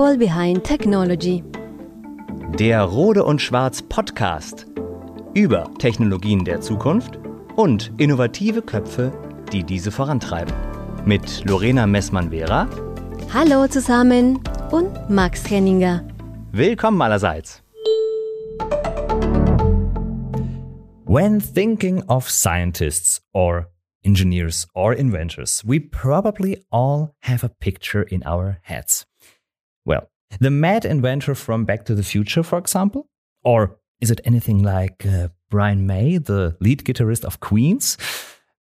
People Behind Technology. Der Rode und Schwarz Podcast über Technologien der Zukunft und innovative Köpfe, die diese vorantreiben. Mit Lorena Messmann-Vera. Hallo zusammen und Max Henninger. Willkommen allerseits. When thinking of scientists or engineers or inventors, we probably all have a picture in our heads. The mad inventor from Back to the Future, for example? Or is it anything like uh, Brian May, the lead guitarist of Queens?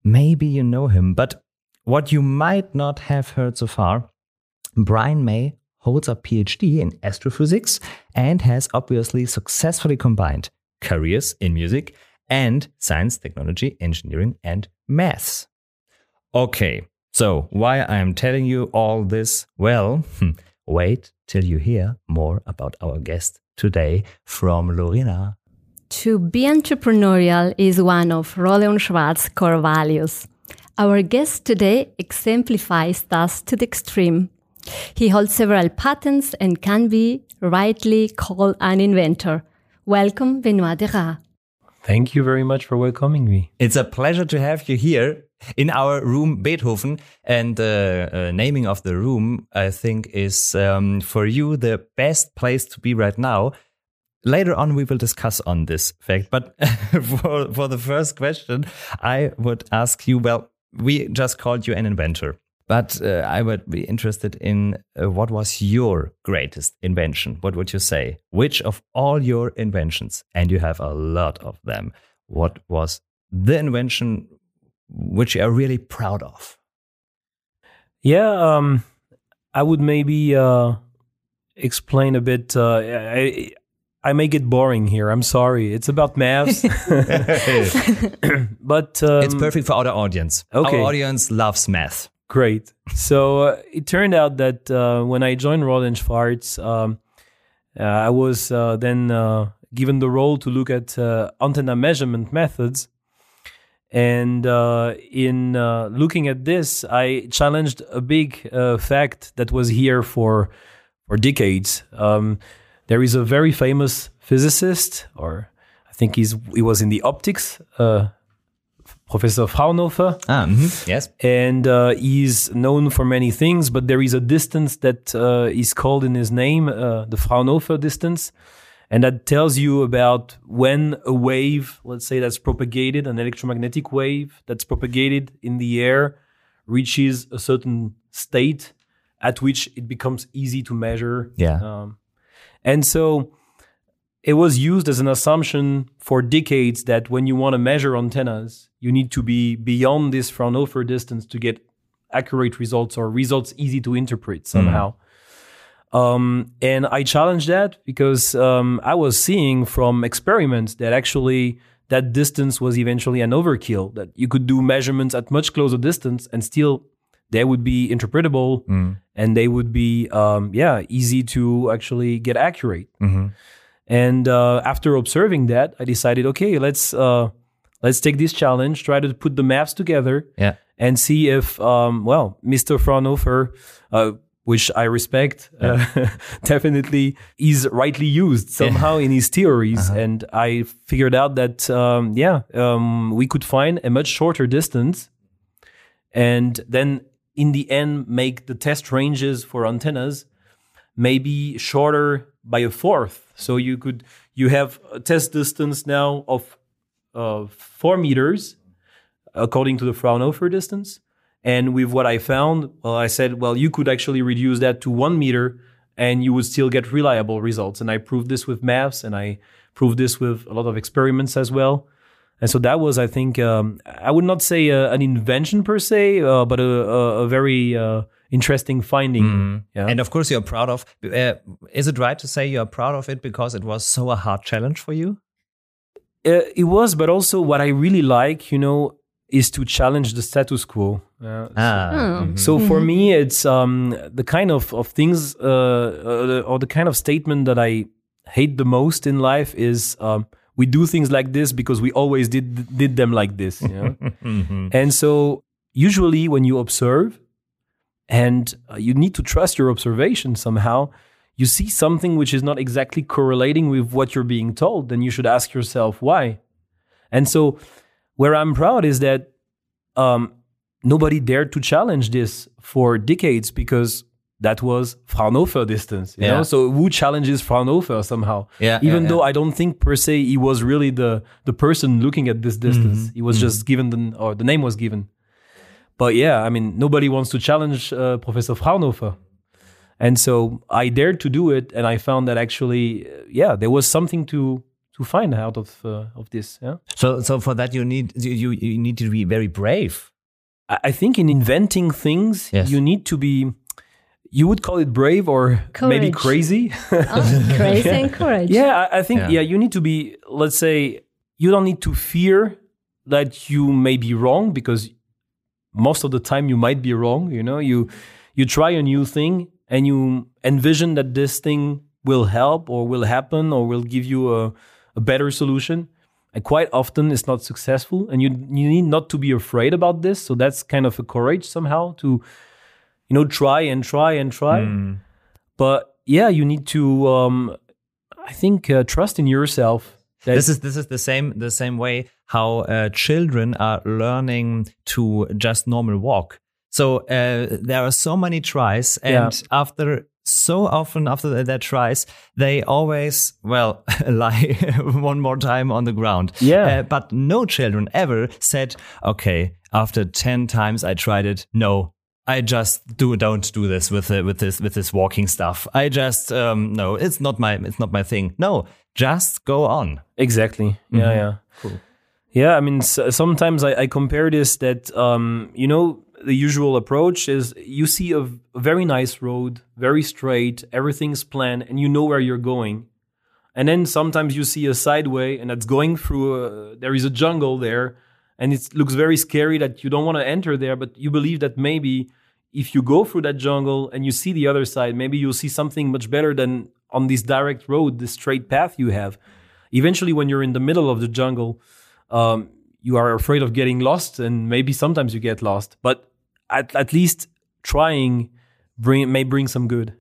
Maybe you know him, but what you might not have heard so far, Brian May holds a PhD in astrophysics and has obviously successfully combined careers in music and science, technology, engineering, and maths. Okay, so why I am telling you all this? Well, wait till you hear more about our guest today from Lorena. To be entrepreneurial is one of Rohde & Schwarz's core values. Our guest today exemplifies this to the extreme. He holds several patents and can be rightly called an inventor. Welcome, Benoit Derat. Thank you very much for welcoming me. It's a pleasure to have you here in our room, Beethoven. And the uh, naming of the room, I think, is um, for you the best place to be right now. Later on, we will discuss on this fact. But for, for the first question, I would ask you well, we just called you an inventor. But uh, I would be interested in uh, what was your greatest invention? What would you say? Which of all your inventions, and you have a lot of them, what was the invention which you are really proud of? Yeah, um, I would maybe uh, explain a bit. Uh, I, I may get boring here. I'm sorry. It's about maths, but um, it's perfect for our audience. Okay. Our audience loves math. Great. So uh, it turned out that uh, when I joined Rohde & Schwarz, um, uh, I was uh, then uh, given the role to look at uh, antenna measurement methods. And in looking at this, I challenged a big fact that was here for for decades. Um, there is a very famous physicist, or I think he's he was in the optics Professor Fraunhofer. Ah, mm-hmm. yes. And uh, he's known for many things, but there is a distance that uh, is called in his name, uh, the Fraunhofer distance. And that tells you about when a wave, let's say that's propagated, an electromagnetic wave that's propagated in the air, reaches a certain state at which it becomes easy to measure. Yeah. Um, and so it was used as an assumption for decades that when you want to measure antennas, you need to be beyond this Fraunhofer distance to get accurate results or results easy to interpret somehow. Mm. Um, and I challenged that because um, I was seeing from experiments that actually that distance was eventually an overkill, that you could do measurements at much closer distance and still they would be interpretable mm. and they would be, um, yeah, easy to actually get accurate. Mm-hmm. And uh, after observing that, I decided, okay, let's uh, let's take this challenge, try to put the maps together, yeah. and see if, um, well, Mr. Fraunhofer, uh, which I respect, yeah. Uh, definitely is rightly used somehow yeah. in his theories. Uh-huh. And I figured out that, um, yeah, um, we could find a much shorter distance, and then in the end make the test ranges for antennas maybe shorter by a fourth. So you could you have a test distance now of uh, four meters according to the Fraunhofer distance. And with what I found, well, I said, well, you could actually reduce that to one meter and you would still get reliable results. And I proved this with maps and I proved this with a lot of experiments as well. And so that was, I think, um, I would not say uh, an invention per se, uh, but a, a, a very uh, interesting finding. Mm. Yeah. And of course, you're proud of. Uh, is it right to say you're proud of it because it was so a hard challenge for you? Uh, it was, but also what I really like, you know, is to challenge the status quo. Uh, ah. So, mm-hmm. so for me, it's um, the kind of of things uh, uh, or the kind of statement that I hate the most in life is. Um, we do things like this because we always did did them like this. You know? mm-hmm. And so usually when you observe, and uh, you need to trust your observation somehow, you see something which is not exactly correlating with what you're being told, then you should ask yourself why. And so, where I'm proud is that um, nobody dared to challenge this for decades because that was Fraunhofer distance. You Yeah. know? So who challenges Fraunhofer somehow? Yeah, Even yeah, though yeah. I don't think per se he was really the the person looking at this distance. Mm-hmm. He was just given the or the name was given. But yeah, I mean nobody wants to challenge uh, Professor Fraunhofer. And so I dared to do it, and I found that actually, uh, yeah, there was something to to find out of uh, of this. Yeah, So, so for that you need you you, you need to be very brave. I, I think in inventing things, Yes. you need to be. You would call it brave or maybe crazy. Oh, crazy and courage. yeah, I, I think Yeah. yeah. you need to be. Let's say you don't need to fear that you may be wrong because most of the time you might be wrong. You know, you you try a new thing and you envision that this thing will help or will happen or will give you a, a better solution. And quite often it's not successful, and you you need not to be afraid about this. So that's kind of a courage somehow to, you know, try and try and try. But yeah, you need to, um, I think, uh, trust in yourself. That This is this is the same the same way how uh, children are learning to just normal walk. So uh, there are so many tries, and Yeah. after so often after their tries, they always well lie one more time on the ground. Yeah. Uh, but no children ever said, "Okay, after ten times I tried it, no." I just do don't do this with the, with this with this walking stuff. I just um, no, it's not my it's not my thing. No, just go on. Exactly. Yeah, yeah. Cool. Yeah, I mean, s- sometimes I, I compare this that, um, you know, the usual approach is you see a very nice road, very straight, everything's planned, and you know where you're going. And then sometimes you see a sideway and that's going through, a, there is a jungle there, and it looks very scary that you don't want to enter there, but you believe that maybe if you go through that jungle and you see the other side, maybe you'll see something much better than on this direct road, this straight path you have. Eventually, when you're in the middle of the jungle, um, you are afraid of getting lost, and maybe sometimes you get lost. But at, at least trying bring may bring some good.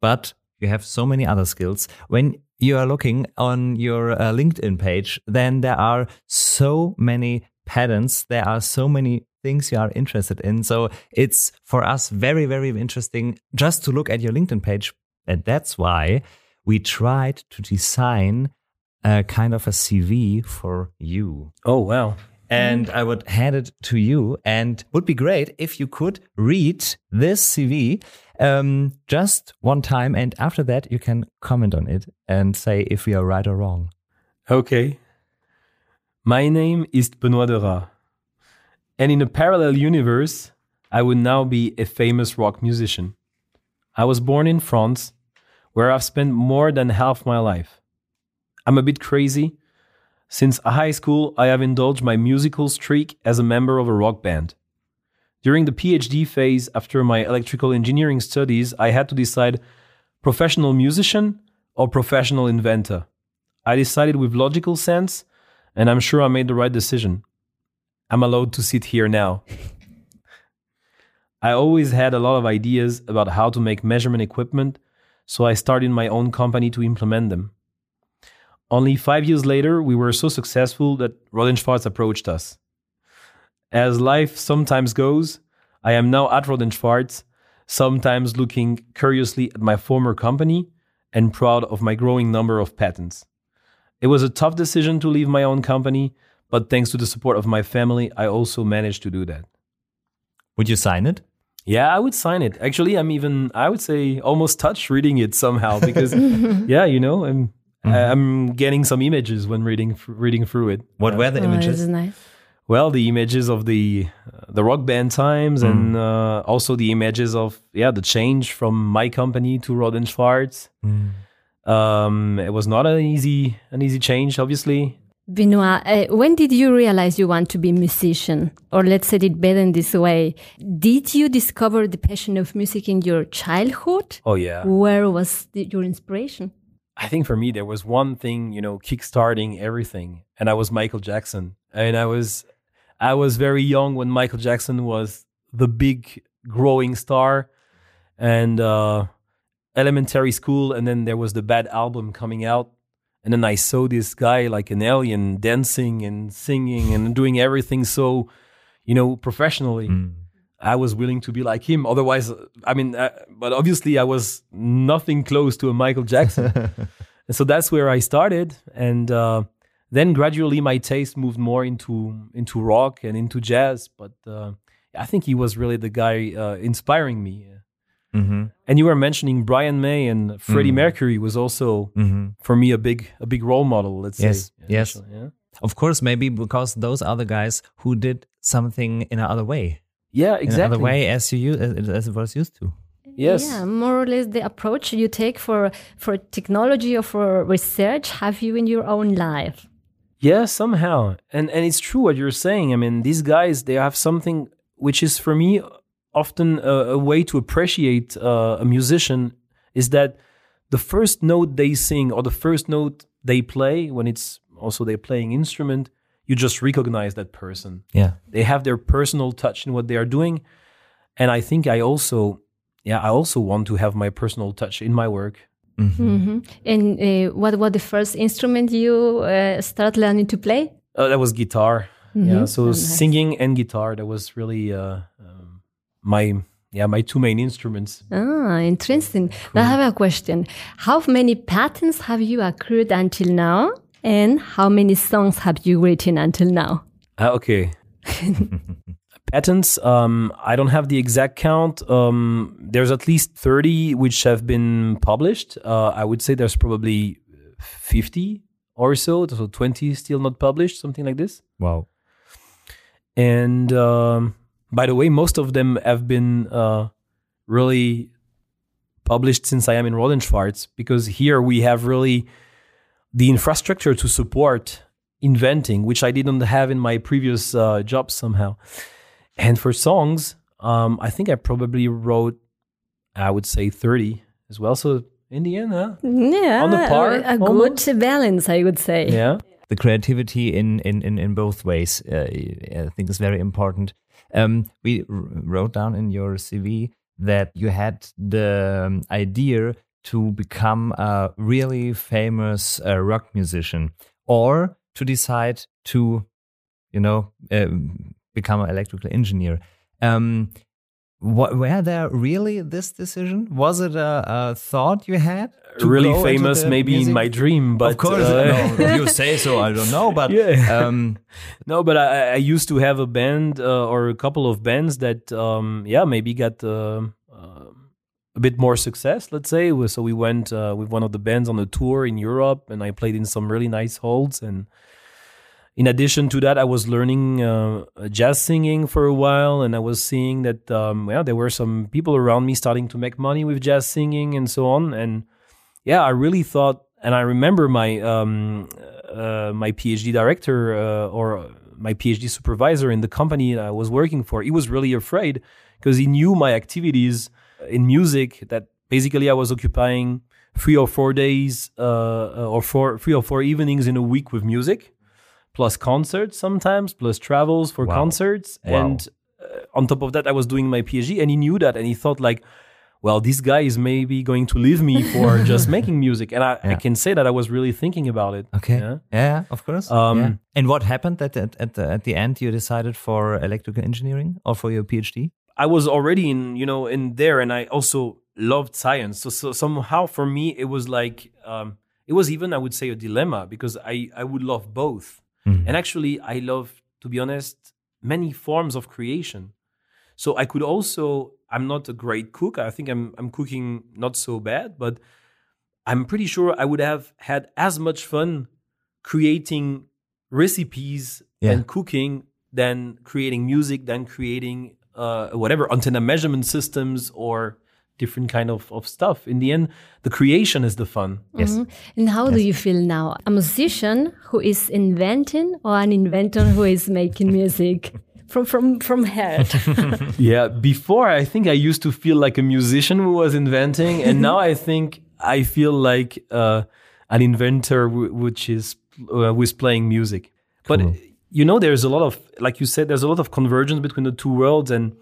but you have so many other skills. When you are looking on your uh, LinkedIn page, then there are so many patents. There are so many things you are interested in. So it's for us very, very interesting just to look at your LinkedIn page. And that's why we tried to design a kind of a CV for you Oh wow! And I would hand it to you. And would be great if you could read this CV um, just one time, and after that you can comment on it and say if we are right or wrong. Okay. My name is Benoit Derat, and in a parallel universe, I would now be a famous rock musician. I was born in France, where I've spent more than half my life. I'm a bit crazy. Since high school, I have indulged my musical streak as a member of a rock band. During the PhD phase after my electrical engineering studies, I had to decide professional musician or professional inventor. I decided with logical sense, and I'm sure I made the right decision. I'm allowed to sit here now. I always had a lot of ideas about how to make measurement equipment, so I started my own company to implement them. Only five years later, we were so successful that Rohde & Schwarz approached us. As life sometimes goes, I am now at Rohde & Schwarz, sometimes looking curiously at my former company and proud of my growing number of patents. It was a tough decision to leave my own company, but thanks to the support of my family, I also managed to do that. Would you sign it? Yeah, I would sign it. Actually, I'm even I would say almost touched reading it somehow because yeah, you know, I'm I'm getting some images when reading reading through it. What were the Oh, this images? is nice. Well, the images of the uh, the rock band times and uh, also the images of yeah, the change from my company to Rohde Schwarz. Um, it was not an easy an easy change, obviously. Benoit, uh, when did you realize you want to be a musician? Or let's say it better in this way. Did you discover the passion of music in your childhood? Oh yeah. Where was the, your inspiration? I think for me there was one thing, you know, kickstarting everything, and I was Michael Jackson. And I was I was very young when Michael Jackson was the big growing star, and uh, elementary school, and then there was the bad album coming out. And then I saw this guy like an alien dancing and singing and doing everything so, you know, professionally. I was willing to be like him. Otherwise, I mean, uh, but obviously, I was nothing close to a Michael Jackson. and so that's where I started, and uh, then gradually my taste moved more into into rock and into jazz. But uh, I think he was really the guy uh, inspiring me. Mm-hmm. And you were mentioning Brian May and Freddie Mercury was also Mm-hmm. for me a big a big role model. Let's Yes, say. yes. initially, Yeah. Of course, maybe because those are the guys who did something in another way, Yeah, exactly. another way as you u- as as it was used to. Yes. Yeah, more or less the approach you take for for technology or for research have you in your own life. Yeah, somehow. And and it's true what you're saying. I mean, these guys they have something which is for me often a, a way to appreciate uh, a musician is that the first note they sing or the first note they play when it's also they're playing instrument, you just recognize that person. Yeah. They have their personal touch in what they are doing. And I think I also yeah, I also want to have my personal touch in my work. hmm And uh, what was the first instrument you uh, started learning to play? Uh, that was guitar. Yeah, so Oh, nice. singing and guitar. That was really uh, um, my yeah my two main instruments. Ah, interesting. Now I have a question. How many patents have you accrued until now? And how many songs have you written until now? Uh, okay. Patents. Um, I don't have the exact count. Um, there's at least thirty which have been published. Uh, I would say there's probably fifty or so. So twenty still not published, something like this. Wow. And um, by the way, most of them have been uh, really published since I am in Rohde & Schwarz because here we have really the infrastructure to support inventing, which I didn't have in my previous uh, job somehow. And for songs, um, I think I probably wrote, I would say 30 as well. So in the end, huh? Yeah, On the par, a almost? good balance, I would say. Yeah. the creativity in in in, in both ways uh, I think is very important. Um, we r- wrote down in your CV that you had the um, idea to become a really famous uh, rock musician, or to decide to, you know, um, become an electrical engineer. Um, what, were there really this decision? Was it a, a thought you had? to really famous, maybe in my dream, but of course, uh, no, you say so. I don't know, but Yeah. um, No, but I, I used to have a band uh, or a couple of bands that, um, yeah, maybe got uh, uh, a bit more success. Let's say. So we went uh, with one of the bands on a tour in Europe, and I played in some really nice halls. And in addition to that, I was learning uh, jazz singing for a while, and I was seeing that, um, yeah, there were some people around me starting to make money with jazz singing and so on. And yeah, I really thought, and I remember my um, uh, my PhD director uh, or my PhD supervisor in the company I was working for. He was really afraid because he knew my activities in music. That basically I was occupying three or four days uh, or four three or four evenings in a week with music, plus concerts sometimes, plus travels for Wow. concerts, Wow. and uh, on top of that, I was doing my PhD, and he knew that, and he thought like well, this guy is maybe going to leave me for just making music. And I, I can say that I was really thinking about it. okay, Yeah. yeah, of course. Um, Yeah. And what happened at at at the, at the end? You decided for electrical engineering or for your PhD? I was already in, you know, in there and I also loved science. So, so somehow for me, it was like, um, it was even, I would say, a dilemma because I, I would love both. Mhm. And actually, I love, to be honest, many forms of creation. So I could also, I'm not a great cook. I think I'm, I'm cooking not so bad, but I'm pretty sure I would have had as much fun creating recipes Yeah. and cooking than creating music, than creating uh, whatever antenna measurement systems or different kind of, of stuff. In the end, the creation is the fun. Yes. Mhm. And how do you feel now? A musician who is inventing or an inventor who is making music from from from heart? Yeah, before I think I used to feel like a musician who was inventing, and now I think I feel like uh, an inventor w- which is uh, who is playing music. But you know, there's a lot of, like you said, there's a lot of convergence between the two worlds, and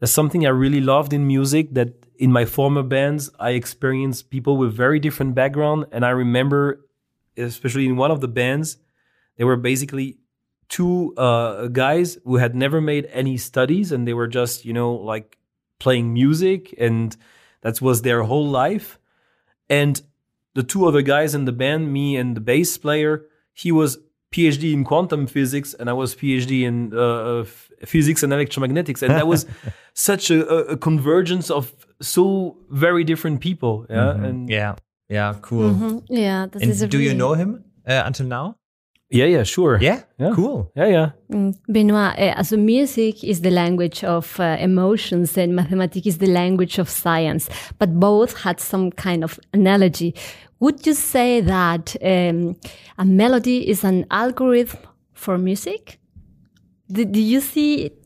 there's something I really loved in music that in my former bands, I experienced people with very different background, and I remember, especially in one of the bands, they were basically two uh, guys who had never made any studies, and they were just you know like playing music, and that was their whole life. And the two other guys in the band, me and the bass player, he was PhD in quantum physics, and I was PhD in uh, physics and electromagnetics, and that was such a, a, convergence of so very different people. Yeah, mm -hmm. and yeah, yeah, cool. Mm -hmm. Yeah, and do really... you know him uh, until now? Yeah, yeah, sure. Yeah, yeah. cool. Yeah, yeah. Mm. Benoit, uh, so music is the language of uh, emotions and mathematics is the language of science, but both had some kind of analogy. Would you say that um, a melody is an algorithm for music? Do, do you see it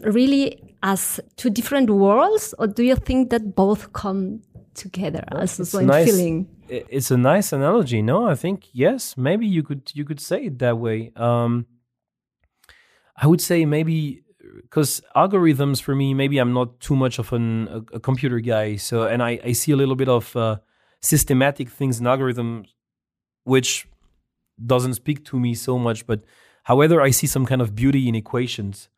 really as two different worlds, or do you think that both come together well, as one nice, feeling? it's a nice analogy. No, I think yes, maybe you could you could say it that way. Um, I would say maybe because algorithms for me, maybe I'm not too much of an, a, a computer guy. So, and I, I see a little bit of uh, systematic things in algorithms, which doesn't speak to me so much. But however, I see some kind of beauty in equations.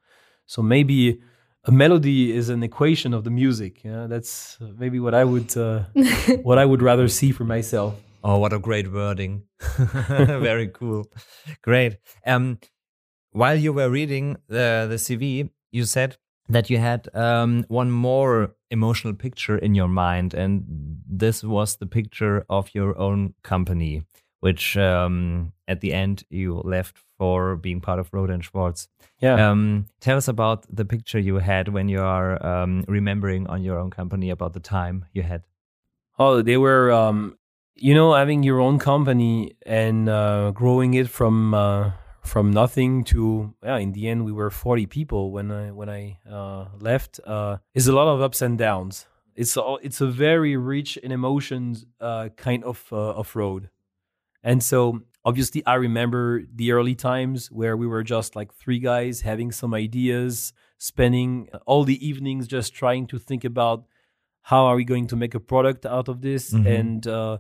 So maybe a melody is an equation of the music. Yeah, that's maybe what I would uh, what I would rather see for myself. Oh, what a great wording! Very cool, great. Um, while you were reading the the CV, you said that you had um, one more emotional picture in your mind, and this was the picture of your own company, which um, at the end you left for being part of Rohde and Schwarz. Yeah. Um, tell us about the picture you had when you are um, remembering on your own company about the time you had. Oh, they were, um, you know, having your own company and uh, growing it from uh, from nothing to yeah. In the end, we were forty people when I when I uh, left. Uh, is a lot of ups and downs. It's a, it's a very rich in emotions uh, kind of uh, of road, and so obviously i remember the early times where we were just like three guys having some ideas spending all the evenings just trying to think about how are we going to make a product out of this mm-hmm. and uh,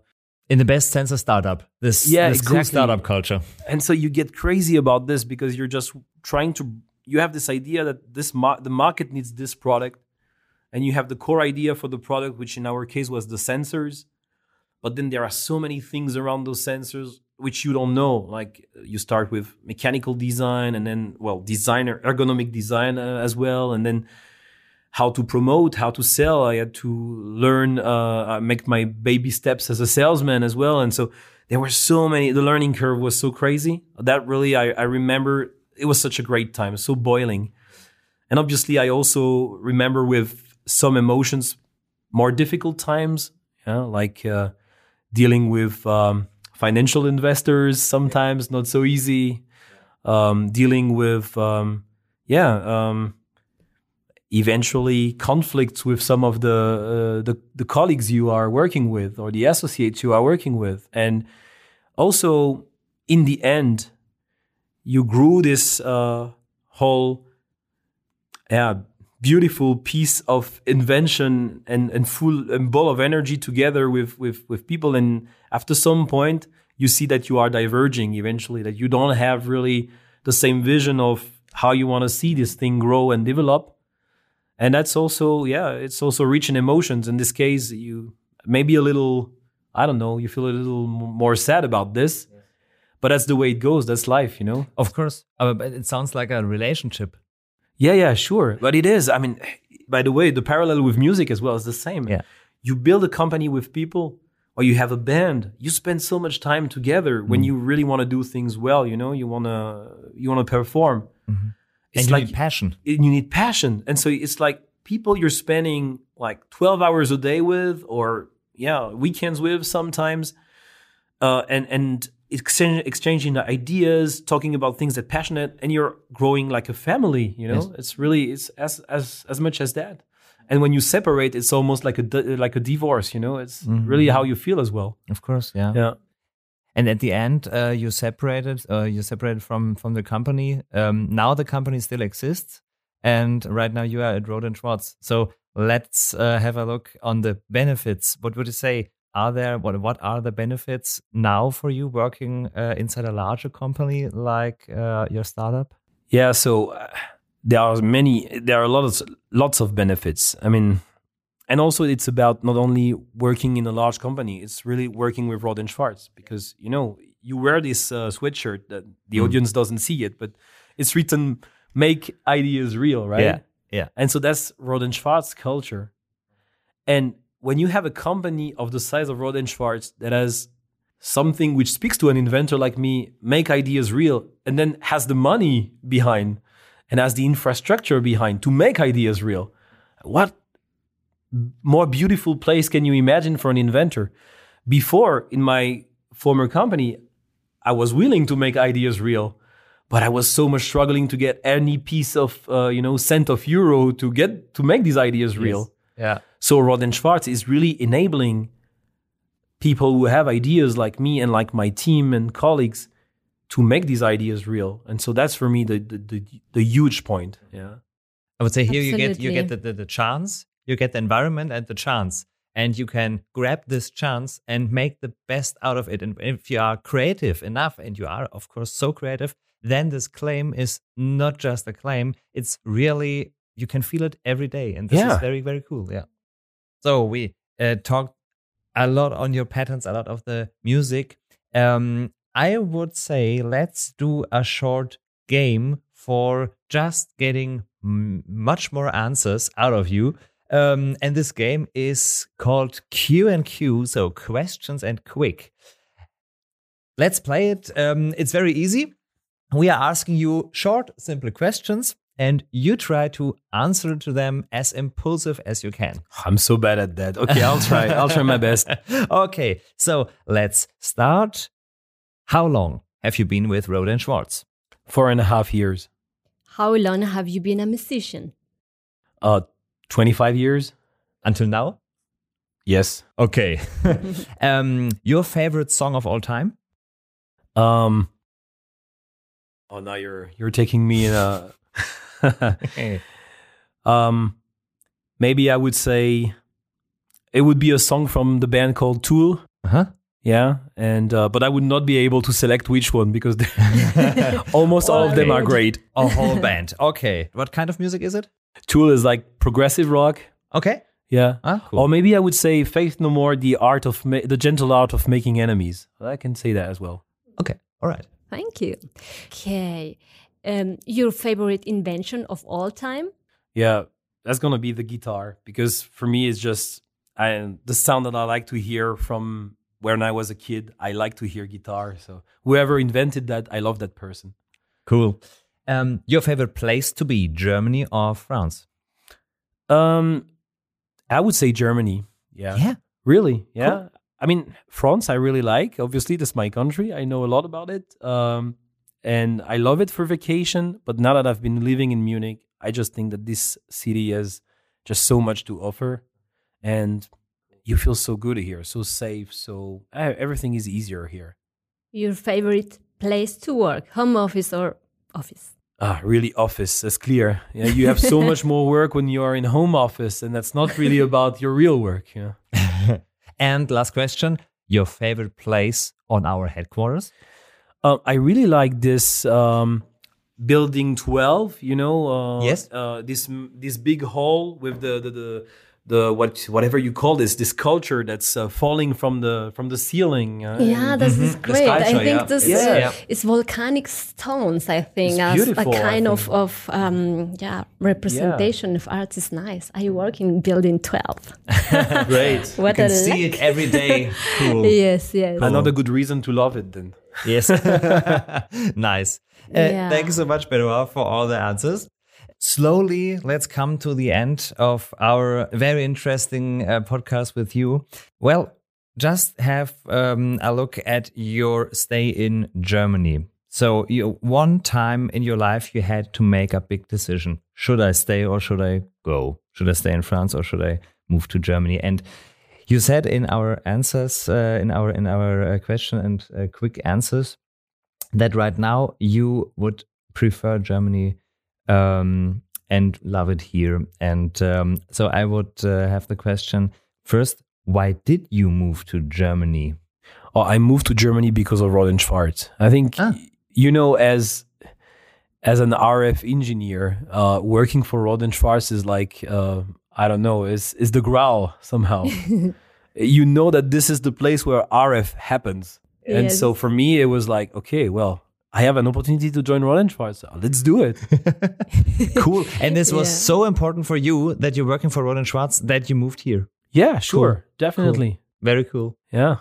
in the best sense a startup this yeah this exactly. cool startup culture and so you get crazy about this because you're just trying to you have this idea that this mar- the market needs this product and you have the core idea for the product which in our case was the sensors but then there are so many things around those sensors which you don't know. Like you start with mechanical design and then, well, designer, ergonomic design uh, as well. And then how to promote, how to sell. I had to learn, uh, make my baby steps as a salesman as well. And so there were so many, the learning curve was so crazy that really, I, I remember it was such a great time, so boiling. And obviously I also remember with some emotions, more difficult times, yeah, like, uh, dealing with, um, financial investors sometimes not so easy um, dealing with um, yeah um, eventually conflicts with some of the, uh, the the colleagues you are working with or the associates you are working with and also in the end you grew this uh, whole yeah beautiful piece of invention and, and full and ball of energy together with, with, with people. And after some point, you see that you are diverging eventually, that you don't have really the same vision of how you want to see this thing grow and develop. And that's also, yeah, it's also reaching emotions. In this case, you maybe a little, I don't know, you feel a little more sad about this. But that's the way it goes. That's life, you know? Of course. Uh, but it sounds like a relationship yeah, yeah, sure. But it is. I mean, by the way, the parallel with music as well is the same. Yeah. You build a company with people or you have a band, you spend so much time together mm. when you really want to do things well, you know, you want to you want to perform. Mm-hmm. It's and you like, need passion. You need passion. And so it's like people you're spending like 12 hours a day with or yeah, weekends with sometimes. Uh, and and exchange, exchanging the ideas, talking about things that passionate, and you're growing like a family. You know, yes. it's really it's as as as much as that. And when you separate, it's almost like a like a divorce. You know, it's mm-hmm. really how you feel as well. Of course, yeah, yeah. And at the end, uh, you separated. Uh, you separated from from the company. Um, now the company still exists, and right now you are at Rohde and Schwarz. So let's uh, have a look on the benefits. What would you say? Are there what what are the benefits now for you working uh, inside a larger company like uh, your startup? Yeah, so uh, there are many, there are lots lots of benefits. I mean, and also it's about not only working in a large company; it's really working with Rohde Schwarz because you know you wear this uh, sweatshirt that the mm. audience doesn't see it, but it's written "Make ideas real," right? Yeah, yeah. And so that's Rohde Schwarz culture, and when you have a company of the size of Rohde Schwarz that has something which speaks to an inventor like me, make ideas real, and then has the money behind and has the infrastructure behind to make ideas real, what more beautiful place can you imagine for an inventor? Before, in my former company, I was willing to make ideas real, but I was so much struggling to get any piece of, uh, you know, cent of euro to get to make these ideas real. Yes. Yeah. So Rohde Schwarz is really enabling people who have ideas like me and like my team and colleagues to make these ideas real. And so that's for me the the, the, the huge point. Yeah. I would say here Absolutely. you get you get the, the, the chance, you get the environment and the chance. And you can grab this chance and make the best out of it. And if you are creative enough, and you are, of course, so creative, then this claim is not just a claim. It's really, you can feel it every day. And this yeah. is very, very cool. Yeah. So we uh, talked a lot on your patterns, a lot of the music. Um, I would say let's do a short game for just getting m- much more answers out of you. Um, and this game is called Q and Q, so questions and quick. Let's play it. Um, it's very easy. We are asking you short, simple questions and you try to answer to them as impulsive as you can. I'm so bad at that. Okay, I'll try. I'll try my best. Okay, so let's start. How long have you been with Rohde Schwarz? Four and a half years. How long have you been a musician? Uh, 25 years. Until now? Yes. Okay. um, your favorite song of all time? Um, oh, now you're you're taking me in a um, maybe I would say it would be a song from the band called Tool. Uh-huh. Yeah, and uh, but I would not be able to select which one because almost all of them are great. A whole band. Okay, what kind of music is it? Tool is like progressive rock. Okay. Yeah. Ah, cool. Or maybe I would say Faith No More, the art of ma- the gentle art of making enemies. I can say that as well. Okay. All right. Thank you. Okay um, your favorite invention of all time? Yeah, that's gonna be the guitar because for me it's just I, the sound that I like to hear from when I was a kid. I like to hear guitar. So whoever invented that, I love that person. Cool. Um, your favorite place to be, Germany or France? Um, I would say Germany. Yeah. Yeah. Really? Yeah. Cool. I mean, France, I really like. Obviously, that's my country. I know a lot about it. Um, and I love it for vacation. But now that I've been living in Munich, I just think that this city has just so much to offer, and you feel so good here, so safe, so uh, everything is easier here. Your favorite place to work, home office or office? Ah, really, office. That's clear. Yeah, you have so much more work when you are in home office, and that's not really about your real work. Yeah. and last question: Your favorite place on our headquarters? Uh, I really like this um, building twelve. You know, uh, yes, uh, this this big hall with the the, the the what whatever you call this this culture that's uh, falling from the from the ceiling. Uh, yeah, this mm-hmm. is great. I think yeah. this yeah. Uh, is volcanic stones. I think as a kind of of um, yeah representation yeah. of art is nice. I work in building twelve. great. what you can see it every day. Cool. yes, yes. Cool. Another good reason to love it then. Yes. nice. Uh, yeah. Thank you so much, Benoit, for all the answers. Slowly, let's come to the end of our very interesting uh, podcast with you. Well, just have um, a look at your stay in Germany. So, you, one time in your life, you had to make a big decision: should I stay or should I go? Should I stay in France or should I move to Germany? And you said in our answers, uh, in our in our uh, question and uh, quick answers, that right now you would prefer Germany um, and love it here. And um, so I would uh, have the question first: Why did you move to Germany? Oh, I moved to Germany because of Rohde & Schwarz. I think Ah. you know as as an RF engineer, uh, working for Rohde & Schwarz is like uh, I don't know, is is the growl somehow. you know that this is the place where RF happens, and Yes. so for me it was like, okay, well, I have an opportunity to join Rohde & Schwarz. Let's do it. Cool. And this was Yeah. so important for you that you're working for Rohde & Schwarz that you moved here. yeah, sure, definitely. Very cool. Yeah.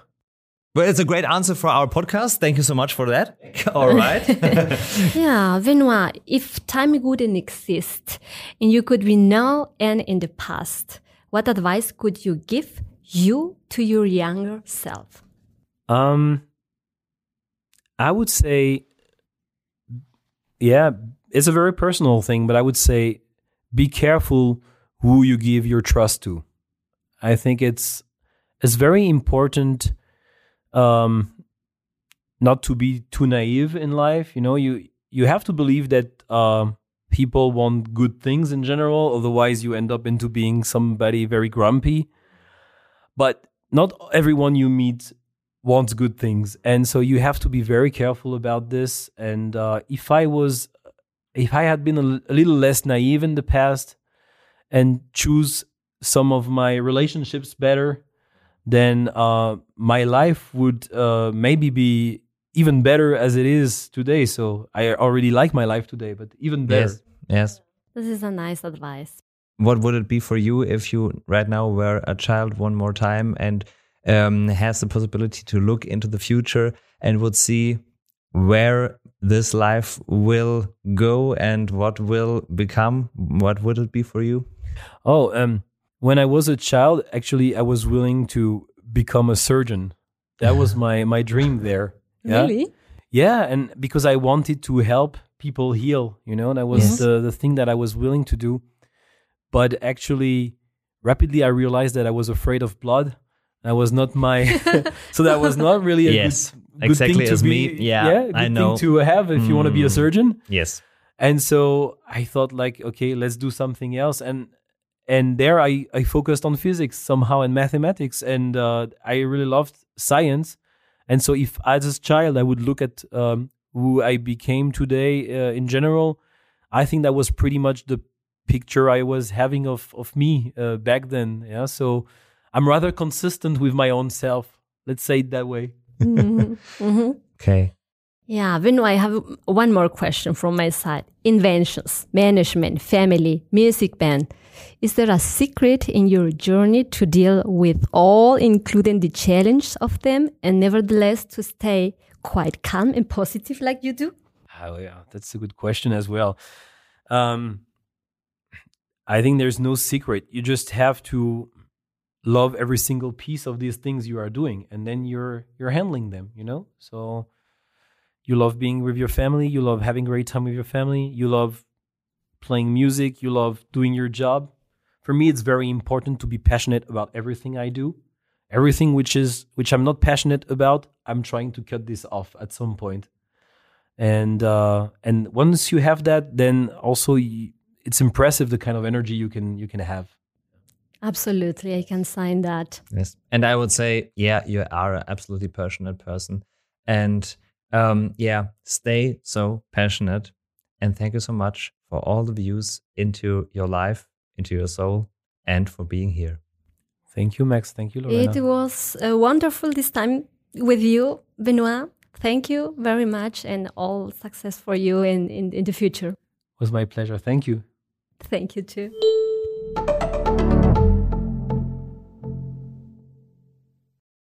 Well, it's a great answer for our podcast. Thank you so much for that. All right. Yeah, Benoit, if time wouldn't exist and you could be now and in the past, what advice could you give you to your younger self? Um, I would say, yeah, it's a very personal thing, but I would say be careful who you give your trust to. I think it's it's very important um, not to be too naive in life. You know, you you have to believe that um people want good things in general. Otherwise, you end up into being somebody very grumpy. But not everyone you meet wants good things and so you have to be very careful about this and uh, if i was if i had been a little less naive in the past and choose some of my relationships better then uh, my life would uh, maybe be even better as it is today so i already like my life today but even better yes. Yes. This is a nice advice. What would it be for you if you right now were a child one more time and um, has the possibility to look into the future and would see where this life will go and what will become? What would it be for you? Oh, um, when I was a child, actually, I was willing to become a surgeon. That was my my dream there. Yeah? Really? Yeah, and because I wanted to help people heal, you know, that was Yes. the the thing that I was willing to do. But actually, rapidly, I realized that I was afraid of blood. That was not my, so that was not really a Yes, good, good exactly thing to as be, me. Yeah, yeah, good I know. thing to have if you want to be a Mm. surgeon. Yes. And so I thought like, okay, let's do something else. And and there I, I focused on physics somehow and mathematics. And uh, I really loved science. And so if as a child I would look at um, who I became today uh, in general, I think that was pretty much the picture I was having of of me uh, back then. Yeah. So I'm rather consistent with my own self. Let's say it that way. Mhm, mhm. Okay. Yeah, Benoit, I have one more question from my side. Inventions, management, family, music band. Is there a secret in your journey to deal with all, including the challenge of them, and nevertheless to stay quite calm and positive like you do? Oh yeah, that's a good question as well. Um, I think there's no secret. You just have to love every single piece of these things you are doing, and then you're you're handling them. You know, so you love being with your family. You love having great time with your family. You love playing music. You love doing your job. For me, it's very important to be passionate about everything I do. Everything which is which I'm not passionate about, I'm trying to cut this off at some point and uh, and once you have that, then also it's impressive the kind of energy you can you can have. Absolutely, I can sign that. Yes. And I would say, yeah, you are an absolutely passionate person. And um, yeah, stay so passionate. And thank you so much for all the views into your life, into your soul, and for being here. Thank you, Max. Thank you, Lorena. It was uh, wonderful this time with you, Benoit. Thank you very much, and all success for you in, in, in the future. It was my pleasure. Thank you. Thank you too.